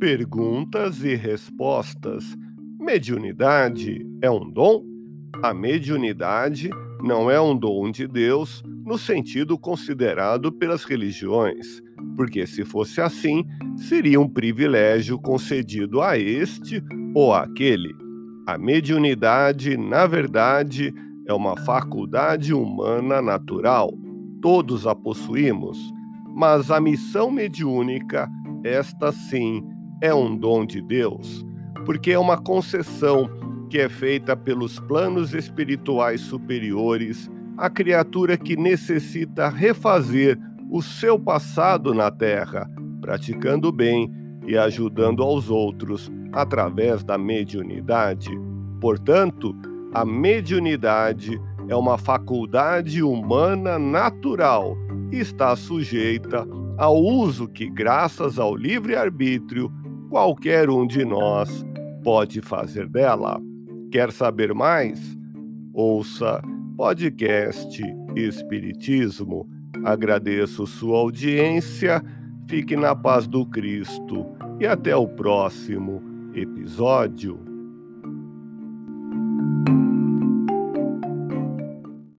Perguntas e respostas. Mediunidade é um dom? A mediunidade não é um dom de Deus no sentido considerado pelas religiões, porque se fosse assim, seria um privilégio concedido a este ou àquele. A mediunidade, na verdade, é uma faculdade humana natural. Todos a possuímos, mas a missão mediúnica, esta sim, é um dom de Deus, porque é uma concessão que é feita pelos planos espirituais superiores à criatura que necessita refazer o seu passado na Terra, praticando bem e ajudando aos outros através da mediunidade. Portanto, a mediunidade é uma faculdade humana natural e está sujeita ao uso que, graças ao livre-arbítrio, qualquer um de nós pode fazer dela. Quer saber mais? Ouça podcast Espiritismo. Agradeço sua audiência, fique na paz do Cristo e até o próximo episódio.